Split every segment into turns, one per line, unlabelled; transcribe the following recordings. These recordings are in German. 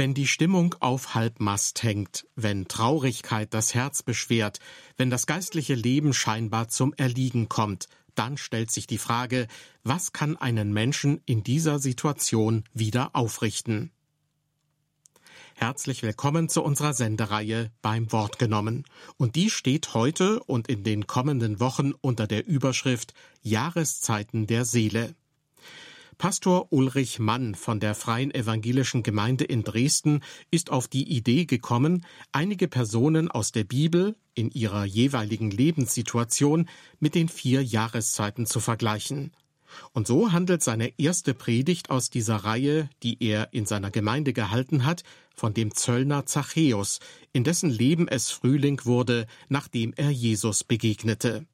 Wenn die Stimmung auf Halbmast hängt, wenn Traurigkeit das Herz beschwert, wenn das geistliche Leben scheinbar zum Erliegen kommt, dann stellt sich die Frage, was kann einen Menschen in dieser Situation wieder aufrichten? Herzlich willkommen zu unserer Sendereihe beim Wort genommen. Und die steht heute und in den kommenden Wochen unter der Überschrift Jahreszeiten der Seele. Pastor Ulrich Mann von der Freien Evangelischen Gemeinde in Dresden ist auf die Idee gekommen, einige Personen aus der Bibel in ihrer jeweiligen Lebenssituation mit den vier Jahreszeiten zu vergleichen. Und so handelt seine erste Predigt aus dieser Reihe, die er in seiner Gemeinde gehalten hat, von dem Zöllner Zachäus, in dessen Leben es Frühling wurde, nachdem er Jesus begegnete.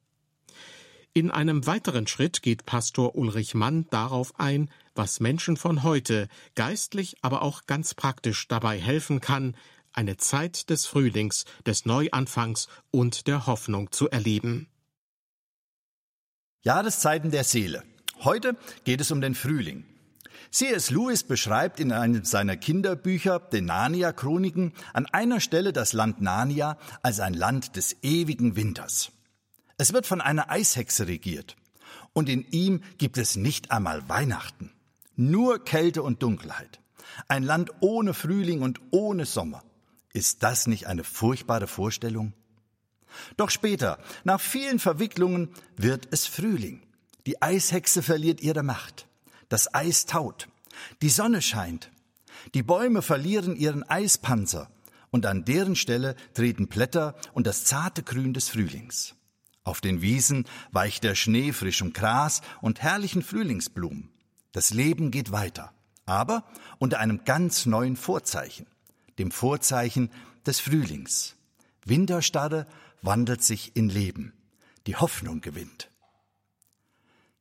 In einem weiteren Schritt geht Pastor Ulrich Mann darauf ein, was Menschen von heute geistlich, aber auch ganz praktisch dabei helfen kann, eine Zeit des Frühlings, des Neuanfangs und der Hoffnung zu erleben.
Jahreszeiten der Seele. Heute geht es um den Frühling. C.S. Lewis beschreibt in einem seiner Kinderbücher, den Narnia-Chroniken, an einer Stelle das Land Narnia als ein Land des ewigen Winters. Es wird von einer Eishexe regiert. Und in ihm gibt es nicht einmal Weihnachten. Nur Kälte und Dunkelheit. Ein Land ohne Frühling und ohne Sommer. Ist das nicht eine furchtbare Vorstellung? Doch später, nach vielen Verwicklungen, wird es Frühling. Die Eishexe verliert ihre Macht. Das Eis taut. Die Sonne scheint. Die Bäume verlieren ihren Eispanzer. Und an deren Stelle treten Blätter und das zarte Grün des Frühlings. Auf den Wiesen weicht der Schnee frischem Gras und herrlichen Frühlingsblumen. Das Leben geht weiter, aber unter einem ganz neuen Vorzeichen, dem Vorzeichen des Frühlings. Winterstarre wandelt sich in Leben. Die Hoffnung gewinnt.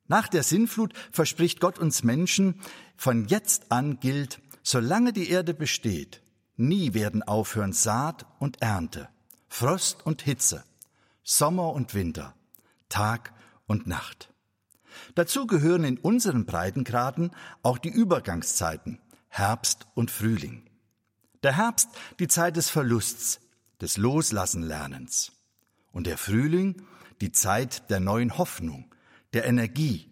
Nach der Sinnflut verspricht Gott uns Menschen, von jetzt an gilt, solange die Erde besteht, nie werden aufhören Saat und Ernte, Frost und Hitze, Sommer und Winter, Tag und Nacht. Dazu gehören in unseren Breitengraden auch die Übergangszeiten Herbst und Frühling. Der Herbst die Zeit des Verlusts, des Loslassenlernens. Und der Frühling die Zeit der neuen Hoffnung, der Energie,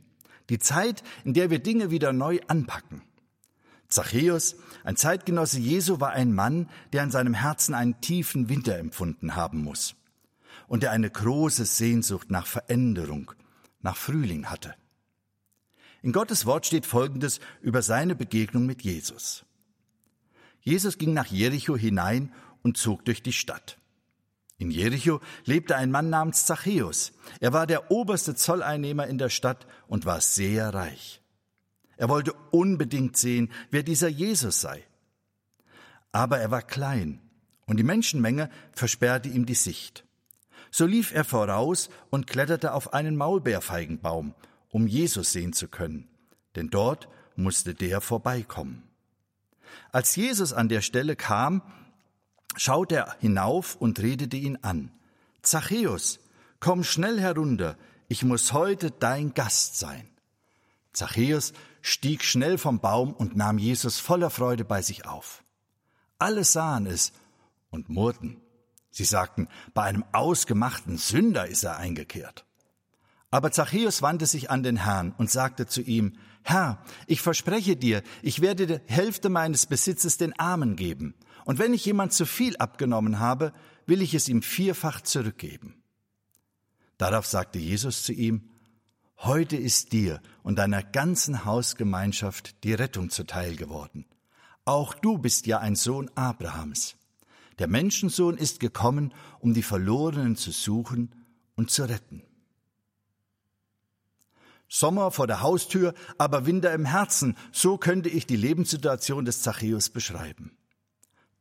die Zeit, in der wir Dinge wieder neu anpacken. Zachäus, ein Zeitgenosse Jesu, war ein Mann, der in seinem Herzen einen tiefen Winter empfunden haben muss und der eine große Sehnsucht nach Veränderung, nach Frühling hatte. In Gottes Wort steht Folgendes über seine Begegnung mit Jesus. Jesus ging nach Jericho hinein und zog durch die Stadt. In Jericho lebte ein Mann namens Zachäus. Er war der oberste Zolleinnehmer in der Stadt und war sehr reich. Er wollte unbedingt sehen, wer dieser Jesus sei. Aber er war klein und die Menschenmenge versperrte ihm die Sicht. So lief er voraus und kletterte auf einen Maulbeerfeigenbaum, um Jesus sehen zu können, denn dort musste der vorbeikommen. Als Jesus an der Stelle kam, schaute er hinauf und redete ihn an. Zachäus, komm schnell herunter, ich muss heute dein Gast sein. Zachäus stieg schnell vom Baum und nahm Jesus voller Freude bei sich auf. Alle sahen es und murrten. Sie sagten, bei einem ausgemachten Sünder ist er eingekehrt. Aber Zachäus wandte sich an den Herrn und sagte zu ihm, Herr, ich verspreche dir, ich werde die Hälfte meines Besitzes den Armen geben. Und wenn ich jemand zu viel abgenommen habe, will ich es ihm vierfach zurückgeben. Darauf sagte Jesus zu ihm, Heute ist dir und deiner ganzen Hausgemeinschaft die Rettung zuteil geworden. Auch du bist ja ein Sohn Abrahams. Der Menschensohn ist gekommen, um die Verlorenen zu suchen und zu retten. Sommer vor der Haustür, aber Winter im Herzen, so könnte ich die Lebenssituation des Zachäus beschreiben.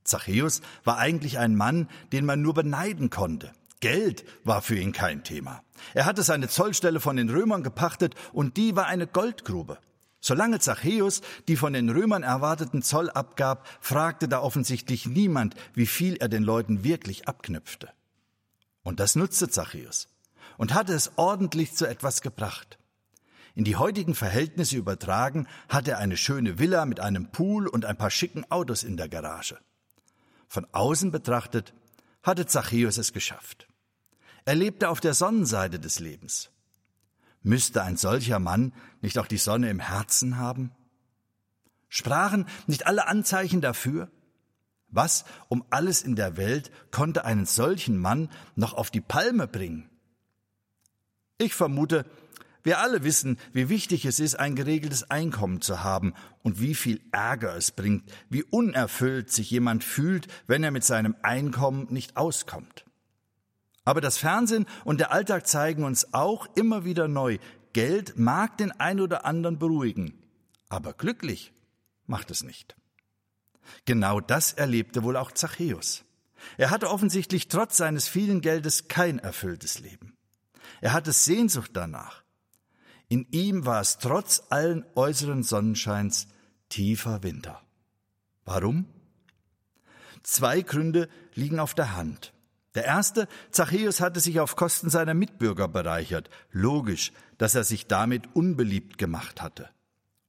Zachäus war eigentlich ein Mann, den man nur beneiden konnte. Geld war für ihn kein Thema. Er hatte seine Zollstelle von den Römern gepachtet und die war eine Goldgrube. Solange Zachäus die von den Römern erwarteten Zoll abgab, fragte da offensichtlich niemand, wie viel er den Leuten wirklich abknüpfte. Und das nutzte Zachäus und hatte es ordentlich zu etwas gebracht. In die heutigen Verhältnisse übertragen hatte er eine schöne Villa mit einem Pool und ein paar schicken Autos in der Garage. Von außen betrachtet hatte Zachäus es geschafft. Er lebte auf der Sonnenseite des Lebens. Müsste ein solcher Mann nicht auch die Sonne im Herzen haben? Sprachen nicht alle Anzeichen dafür? Was um alles in der Welt konnte einen solchen Mann noch auf die Palme bringen? Ich vermute, wir alle wissen, wie wichtig es ist, ein geregeltes Einkommen zu haben und wie viel Ärger es bringt, wie unerfüllt sich jemand fühlt, wenn er mit seinem Einkommen nicht auskommt. Aber das Fernsehen und der Alltag zeigen uns auch immer wieder neu, Geld mag den ein oder anderen beruhigen, aber glücklich macht es nicht. Genau das erlebte wohl auch Zachäus. Er hatte offensichtlich trotz seines vielen Geldes kein erfülltes Leben. Er hatte Sehnsucht danach. In ihm war es trotz allen äußeren Sonnenscheins tiefer Winter. Warum? Zwei Gründe liegen auf der Hand. Der erste, Zachäus hatte sich auf Kosten seiner Mitbürger bereichert. Logisch, dass er sich damit unbeliebt gemacht hatte.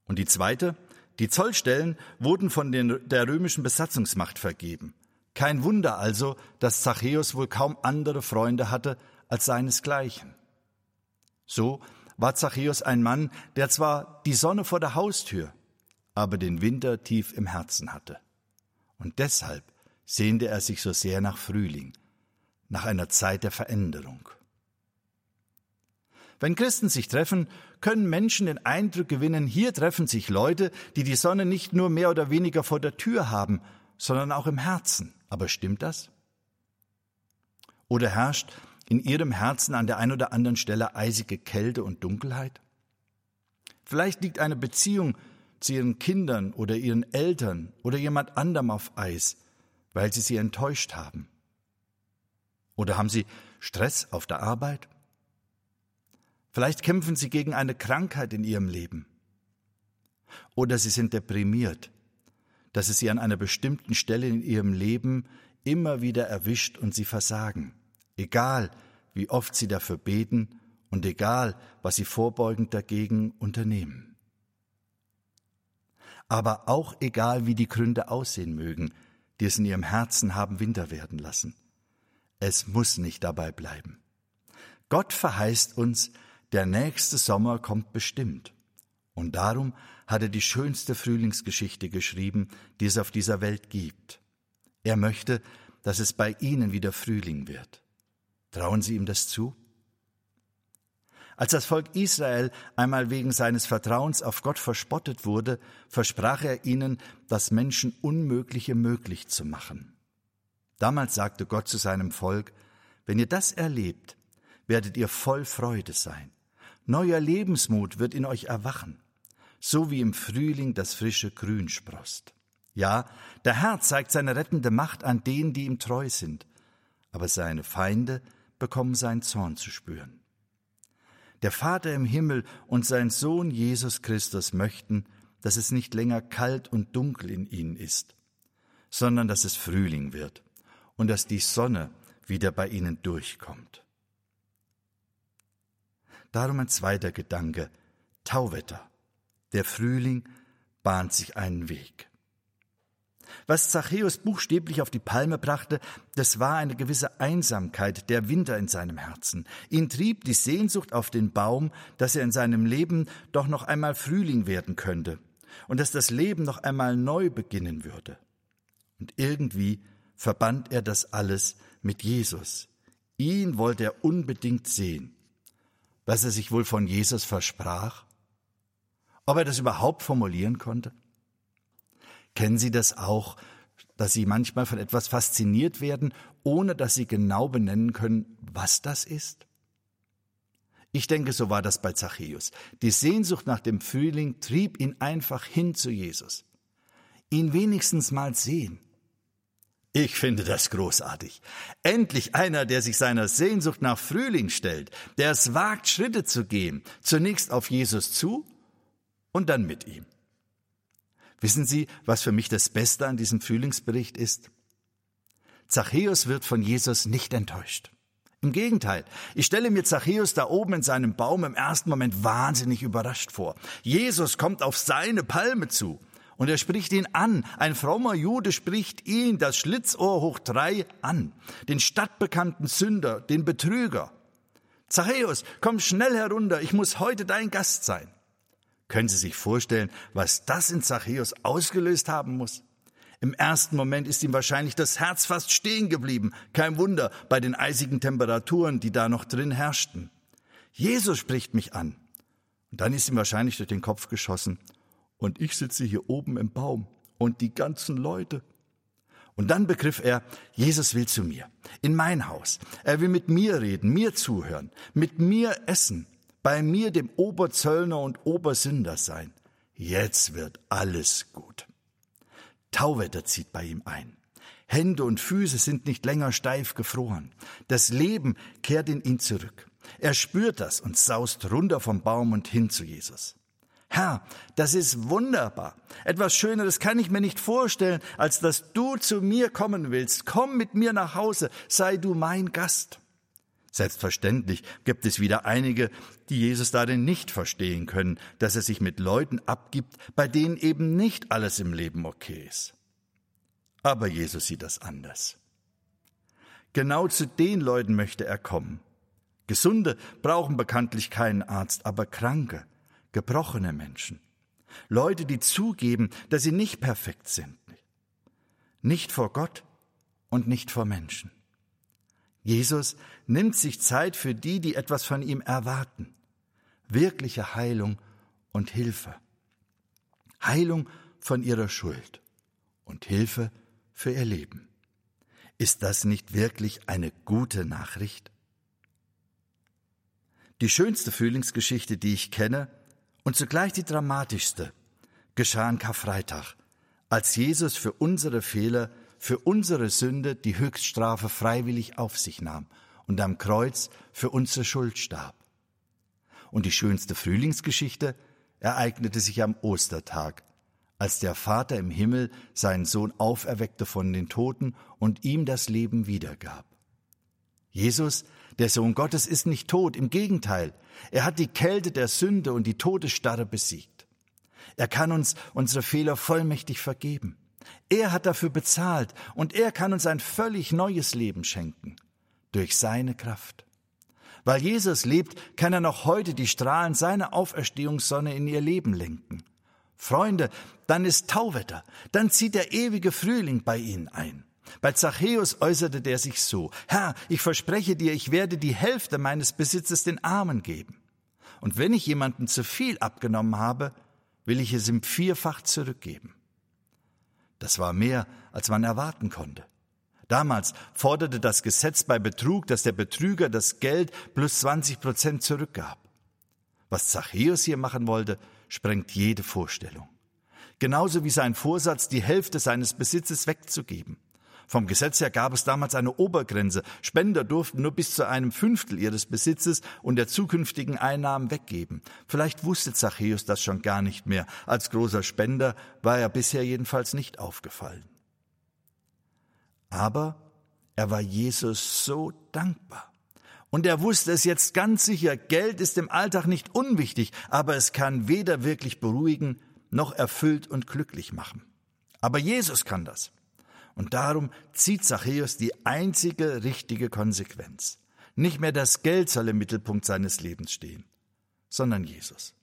Und die zweite, die Zollstellen wurden von den, der römischen Besatzungsmacht vergeben. Kein Wunder also, dass Zachäus wohl kaum andere Freunde hatte als seinesgleichen. So war Zachäus ein Mann, der zwar die Sonne vor der Haustür, aber den Winter tief im Herzen hatte. Und deshalb sehnte er sich so sehr nach Frühling, nach einer Zeit der Veränderung. Wenn Christen sich treffen, können Menschen den Eindruck gewinnen, hier treffen sich Leute, die die Sonne nicht nur mehr oder weniger vor der Tür haben, sondern auch im Herzen. Aber stimmt das? Oder herrscht in ihrem Herzen an der einen oder anderen Stelle eisige Kälte und Dunkelheit? Vielleicht liegt eine Beziehung zu ihren Kindern oder ihren Eltern oder jemand anderem auf Eis, weil sie sie enttäuscht haben. Oder haben Sie Stress auf der Arbeit? Vielleicht kämpfen Sie gegen eine Krankheit in Ihrem Leben. Oder Sie sind deprimiert, dass es Sie an einer bestimmten Stelle in Ihrem Leben immer wieder erwischt und Sie versagen, egal wie oft Sie dafür beten und egal, was Sie vorbeugend dagegen unternehmen. Aber auch egal, wie die Gründe aussehen mögen, die es in Ihrem Herzen haben Winter werden lassen. Es muss nicht dabei bleiben. Gott verheißt uns, der nächste Sommer kommt bestimmt. Und darum hat er die schönste Frühlingsgeschichte geschrieben, die es auf dieser Welt gibt. Er möchte, dass es bei Ihnen wieder Frühling wird. Trauen Sie ihm das zu? Als das Volk Israel einmal wegen seines Vertrauens auf Gott verspottet wurde, versprach er ihnen, das Menschen Unmögliche möglich zu machen. Damals sagte Gott zu seinem Volk, wenn ihr das erlebt, werdet ihr voll Freude sein. Neuer Lebensmut wird in euch erwachen, so wie im Frühling das frische Grün sproßt. Ja, der Herr zeigt seine rettende Macht an denen, die ihm treu sind, aber seine Feinde bekommen seinen Zorn zu spüren. Der Vater im Himmel und sein Sohn Jesus Christus möchten, dass es nicht länger kalt und dunkel in ihnen ist, sondern dass es Frühling wird und dass die Sonne wieder bei ihnen durchkommt. Darum ein zweiter Gedanke, Tauwetter. Der Frühling bahnt sich einen Weg. Was Zachäus buchstäblich auf die Palme brachte, das war eine gewisse Einsamkeit, der Winter in seinem Herzen. Ihn trieb die Sehnsucht auf den Baum, dass er in seinem Leben doch noch einmal Frühling werden könnte und dass das Leben noch einmal neu beginnen würde. Und irgendwie verband er das alles mit Jesus. Ihn wollte er unbedingt sehen. Was er sich wohl von Jesus versprach? Ob er das überhaupt formulieren konnte? Kennen Sie das auch, dass Sie manchmal von etwas fasziniert werden, ohne dass Sie genau benennen können, was das ist? Ich denke, so war das bei Zachäus. Die Sehnsucht nach dem Frühling trieb ihn einfach hin zu Jesus. Ihn wenigstens mal sehen, ich finde das großartig. Endlich einer, der sich seiner Sehnsucht nach Frühling stellt, der es wagt, Schritte zu gehen, zunächst auf Jesus zu und dann mit ihm. Wissen Sie, was für mich das Beste an diesem Frühlingsbericht ist? Zachäus wird von Jesus nicht enttäuscht. Im Gegenteil, ich stelle mir Zachäus da oben in seinem Baum im ersten Moment wahnsinnig überrascht vor. Jesus kommt auf seine Palme zu und er spricht ihn an. Ein frommer Jude spricht ihn, das Schlitzohr hoch drei, an. Den stadtbekannten Sünder, den Betrüger. Zachäus, komm schnell herunter, ich muss heute dein Gast sein. Können Sie sich vorstellen, was das in Zachäus ausgelöst haben muss? Im ersten Moment ist ihm wahrscheinlich das Herz fast stehen geblieben. Kein Wunder bei den eisigen Temperaturen, die da noch drin herrschten. Jesus spricht mich an. Und dann ist ihm wahrscheinlich durch den Kopf geschossen. Und ich sitze hier oben im Baum und die ganzen Leute. Und dann begriff er, Jesus will zu mir, in mein Haus. Er will mit mir reden, mir zuhören, mit mir essen, bei mir dem Oberzöllner und Obersünder sein. Jetzt wird alles gut. Tauwetter zieht bei ihm ein. Hände und Füße sind nicht länger steif gefroren. Das Leben kehrt in ihn zurück. Er spürt das und saust runter vom Baum und hin zu Jesus. Herr, das ist wunderbar. Etwas Schöneres kann ich mir nicht vorstellen, als dass du zu mir kommen willst. Komm mit mir nach Hause, sei du mein Gast. Selbstverständlich gibt es wieder einige, die Jesus darin nicht verstehen können, dass er sich mit Leuten abgibt, bei denen eben nicht alles im Leben okay ist. Aber Jesus sieht das anders. Genau zu den Leuten möchte er kommen. Gesunde brauchen bekanntlich keinen Arzt, aber Kranke, gebrochene Menschen. Leute, die zugeben, dass sie nicht perfekt sind. Nicht vor Gott und nicht vor Menschen. Jesus nimmt sich Zeit für die, die etwas von ihm erwarten. Wirkliche Heilung und Hilfe. Heilung von ihrer Schuld und Hilfe für ihr Leben. Ist das nicht wirklich eine gute Nachricht? Die schönste Frühlingsgeschichte, die ich kenne, und zugleich die dramatischste, geschah an Karfreitag, als Jesus für unsere Fehler für unsere Sünde die Höchststrafe freiwillig auf sich nahm und am Kreuz für unsere Schuld starb. Und die schönste Frühlingsgeschichte ereignete sich am Ostertag, als der Vater im Himmel seinen Sohn auferweckte von den Toten und ihm das Leben wiedergab. Jesus, der Sohn Gottes, ist nicht tot, im Gegenteil, er hat die Kälte der Sünde und die Todesstarre besiegt. Er kann uns unsere Fehler vollmächtig vergeben. Er hat dafür bezahlt und er kann uns ein völlig neues Leben schenken. Durch seine Kraft. Weil Jesus lebt, kann er noch heute die Strahlen seiner Auferstehungssonne in ihr Leben lenken. Freunde, dann ist Tauwetter, dann zieht der ewige Frühling bei ihnen ein. Bei Zachäus äußerte der sich so, Herr, ich verspreche dir, ich werde die Hälfte meines Besitzes den Armen geben. Und wenn ich jemanden zu viel abgenommen habe, will ich es ihm vierfach zurückgeben. Das war mehr, als man erwarten konnte. Damals forderte das Gesetz bei Betrug, dass der Betrüger das Geld plus 20 Prozent zurückgab. Was Zachäus hier machen wollte, sprengt jede Vorstellung. Genauso wie sein Vorsatz, die Hälfte seines Besitzes wegzugeben. Vom Gesetz her gab es damals eine Obergrenze. Spender durften nur bis zu einem Fünftel ihres Besitzes und der zukünftigen Einnahmen weggeben. Vielleicht wusste Zachäus das schon gar nicht mehr. Als großer Spender war er bisher jedenfalls nicht aufgefallen. Aber er war Jesus so dankbar. Und er wusste es jetzt ganz sicher, Geld ist im Alltag nicht unwichtig, aber es kann weder wirklich beruhigen noch erfüllt und glücklich machen. Aber Jesus kann das. Und darum zieht Zachäus die einzige richtige Konsequenz. Nicht mehr das Geld soll im Mittelpunkt seines Lebens stehen, sondern Jesus.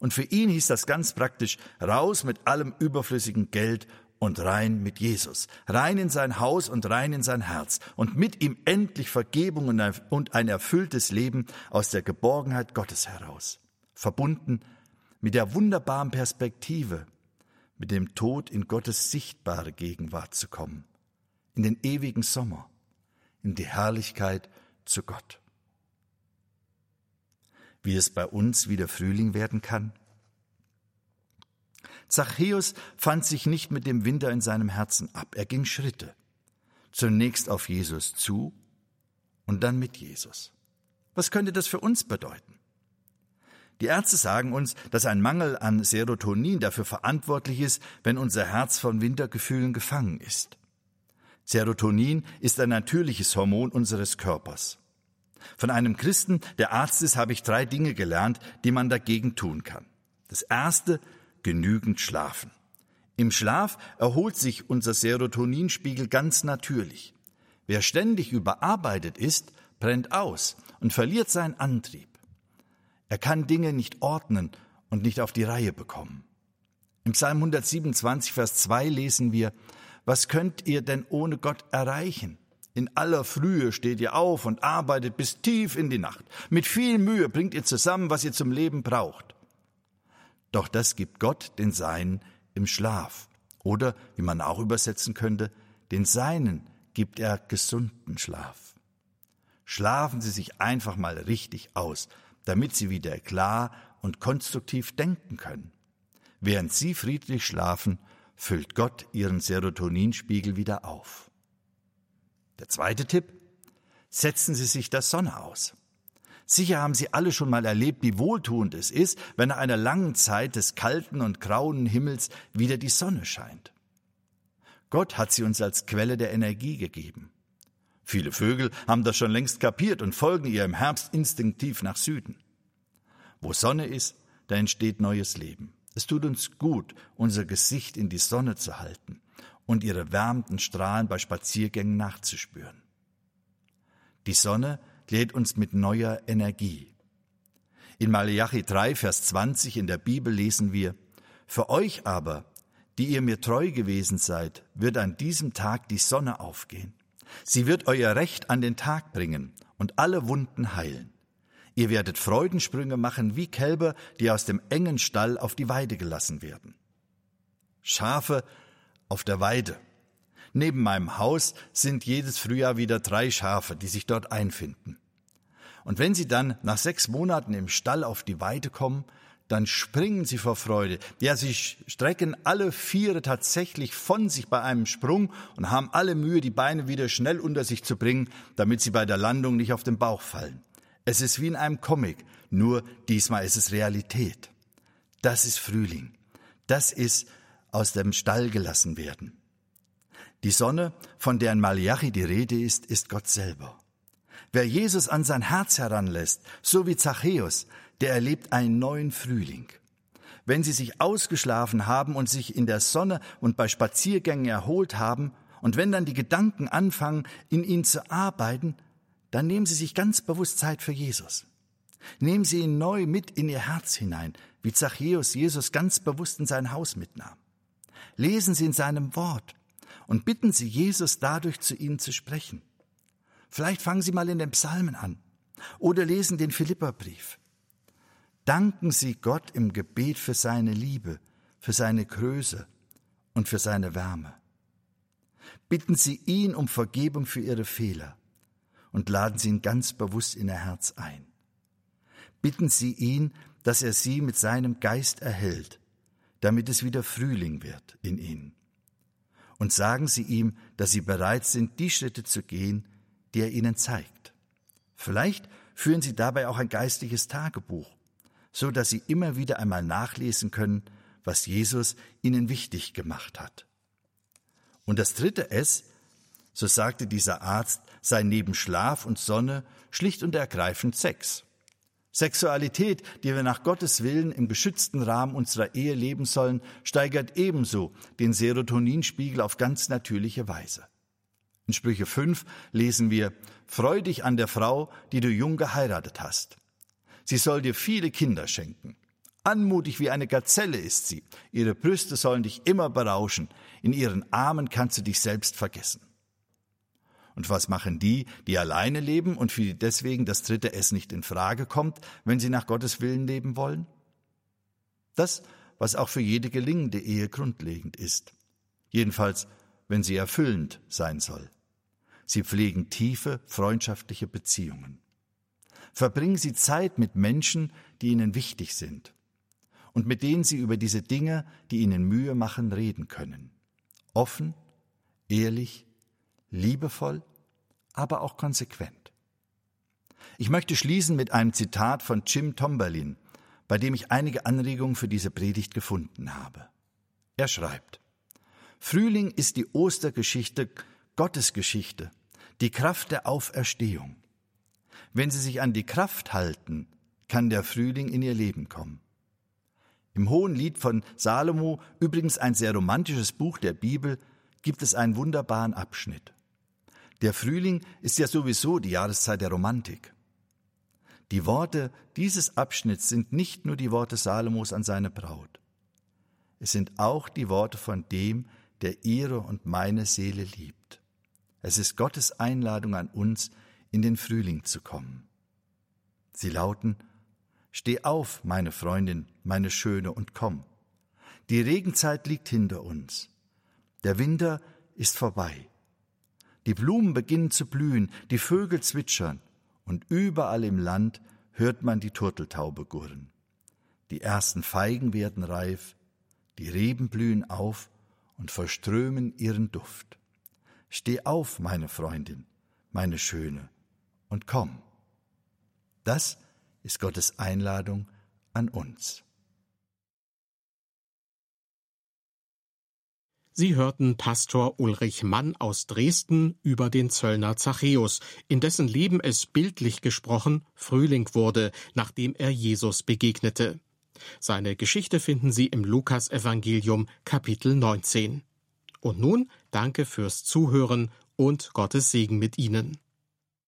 Und für ihn hieß das ganz praktisch raus mit allem überflüssigen Geld und rein mit Jesus, rein in sein Haus und rein in sein Herz und mit ihm endlich Vergebung und ein erfülltes Leben aus der Geborgenheit Gottes heraus, verbunden mit der wunderbaren Perspektive, mit dem Tod in Gottes sichtbare Gegenwart zu kommen, in den ewigen Sommer, in die Herrlichkeit zu Gott. Wie es bei uns wieder Frühling werden kann? Zachäus fand sich nicht mit dem Winter in seinem Herzen ab, er ging Schritte, zunächst auf Jesus zu und dann mit Jesus. Was könnte das für uns bedeuten? Die Ärzte sagen uns, dass ein Mangel an Serotonin dafür verantwortlich ist, wenn unser Herz von Wintergefühlen gefangen ist. Serotonin ist ein natürliches Hormon unseres Körpers. Von einem Christen, der Arzt ist, habe ich drei Dinge gelernt, die man dagegen tun kann. Das erste, genügend schlafen. Im Schlaf erholt sich unser Serotoninspiegel ganz natürlich. Wer ständig überarbeitet ist, brennt aus und verliert seinen Antrieb. Er kann Dinge nicht ordnen und nicht auf die Reihe bekommen. Im Psalm 127, Vers 2 lesen wir, was könnt ihr denn ohne Gott erreichen? In aller Frühe steht ihr auf und arbeitet bis tief in die Nacht. Mit viel Mühe bringt ihr zusammen, was ihr zum Leben braucht. Doch das gibt Gott den Seinen im Schlaf. Oder, wie man auch übersetzen könnte, den Seinen gibt er gesunden Schlaf. Schlafen Sie sich einfach mal richtig aus, damit Sie wieder klar und konstruktiv denken können. Während Sie friedlich schlafen, füllt Gott Ihren Serotoninspiegel wieder auf. Der zweite Tipp, setzen Sie sich der Sonne aus. Sicher haben Sie alle schon mal erlebt, wie wohltuend es ist, wenn nach einer langen Zeit des kalten und grauen Himmels wieder die Sonne scheint. Gott hat sie uns als Quelle der Energie gegeben. Viele Vögel haben das schon längst kapiert und folgen ihr im Herbst instinktiv nach Süden. Wo Sonne ist, da entsteht neues Leben. Es tut uns gut, unser Gesicht in die Sonne zu halten und ihre wärmenden Strahlen bei Spaziergängen nachzuspüren. Die Sonne lädt uns mit neuer Energie. In Malachi 3, Vers 20 in der Bibel lesen wir, Für euch aber, die ihr mir treu gewesen seid, wird an diesem Tag die Sonne aufgehen. Sie wird euer Recht an den Tag bringen und alle Wunden heilen. Ihr werdet Freudensprünge machen wie Kälber, die aus dem engen Stall auf die Weide gelassen werden. Schafe auf der Weide. Neben meinem Haus sind jedes Frühjahr wieder drei Schafe, die sich dort einfinden. Und wenn sie dann nach sechs Monaten im Stall auf die Weide kommen, dann springen sie vor Freude. Ja, sie strecken alle Viere tatsächlich von sich bei einem Sprung und haben alle Mühe, die Beine wieder schnell unter sich zu bringen, damit sie bei der Landung nicht auf den Bauch fallen. Es ist wie in einem Comic, nur diesmal ist es Realität. Das ist Frühling. Das ist aus dem Stall gelassen werden. Die Sonne, von der in Malachi die Rede ist, ist Gott selber. Wer Jesus an sein Herz heranlässt, so wie Zachäus, der erlebt einen neuen Frühling. Wenn sie sich ausgeschlafen haben und sich in der Sonne und bei Spaziergängen erholt haben, und wenn dann die Gedanken anfangen, in ihn zu arbeiten, dann nehmen sie sich ganz bewusst Zeit für Jesus. Nehmen sie ihn neu mit in ihr Herz hinein, wie Zachäus Jesus ganz bewusst in sein Haus mitnahm lesen Sie in seinem Wort und bitten Sie Jesus dadurch zu Ihnen zu sprechen. Vielleicht fangen Sie mal in den Psalmen an oder lesen den Philipperbrief. Danken Sie Gott im Gebet für seine Liebe, für seine Größe und für seine Wärme. Bitten Sie ihn um Vergebung für Ihre Fehler und laden Sie ihn ganz bewusst in Ihr Herz ein. Bitten Sie ihn, dass er Sie mit seinem Geist erhält damit es wieder Frühling wird in ihnen. Und sagen Sie ihm, dass Sie bereit sind, die Schritte zu gehen, die er Ihnen zeigt. Vielleicht führen Sie dabei auch ein geistliches Tagebuch, so dass Sie immer wieder einmal nachlesen können, was Jesus Ihnen wichtig gemacht hat. Und das dritte S, so sagte dieser Arzt, sei neben Schlaf und Sonne schlicht und ergreifend Sex. Sexualität, die wir nach Gottes Willen im geschützten Rahmen unserer Ehe leben sollen, steigert ebenso den Serotoninspiegel auf ganz natürliche Weise. In Sprüche 5 lesen wir, Freu dich an der Frau, die du jung geheiratet hast. Sie soll dir viele Kinder schenken. Anmutig wie eine Gazelle ist sie. Ihre Brüste sollen dich immer berauschen. In ihren Armen kannst du dich selbst vergessen. Und was machen die, die alleine leben und für die deswegen das dritte S nicht in Frage kommt, wenn sie nach Gottes Willen leben wollen? Das, was auch für jede gelingende Ehe grundlegend ist. Jedenfalls, wenn sie erfüllend sein soll. Sie pflegen tiefe, freundschaftliche Beziehungen. Verbringen Sie Zeit mit Menschen, die Ihnen wichtig sind und mit denen Sie über diese Dinge, die Ihnen Mühe machen, reden können. Offen, ehrlich, liebevoll, aber auch konsequent. Ich möchte schließen mit einem Zitat von Jim Tomberlin, bei dem ich einige Anregungen für diese Predigt gefunden habe. Er schreibt, Frühling ist die Ostergeschichte, Gottes Geschichte, die Kraft der Auferstehung. Wenn sie sich an die Kraft halten, kann der Frühling in ihr Leben kommen. Im Hohen Lied von Salomo, übrigens ein sehr romantisches Buch der Bibel, gibt es einen wunderbaren Abschnitt. Der Frühling ist ja sowieso die Jahreszeit der Romantik. Die Worte dieses Abschnitts sind nicht nur die Worte Salomos an seine Braut. Es sind auch die Worte von dem, der ihre und meine Seele liebt. Es ist Gottes Einladung an uns, in den Frühling zu kommen. Sie lauten, Steh auf, meine Freundin, meine Schöne, und komm. Die Regenzeit liegt hinter uns. Der Winter ist vorbei. Die Blumen beginnen zu blühen, die Vögel zwitschern, und überall im Land hört man die Turteltaube gurren. Die ersten Feigen werden reif, die Reben blühen auf und verströmen ihren Duft. Steh auf, meine Freundin, meine Schöne, und komm. Das ist Gottes Einladung an uns.
Sie hörten Pastor Ulrich Mann aus Dresden über den Zöllner Zachäus, in dessen Leben es bildlich gesprochen Frühling wurde, nachdem er Jesus begegnete. Seine Geschichte finden Sie im Lukasevangelium Kapitel 19. Und nun danke fürs Zuhören und Gottes Segen mit Ihnen.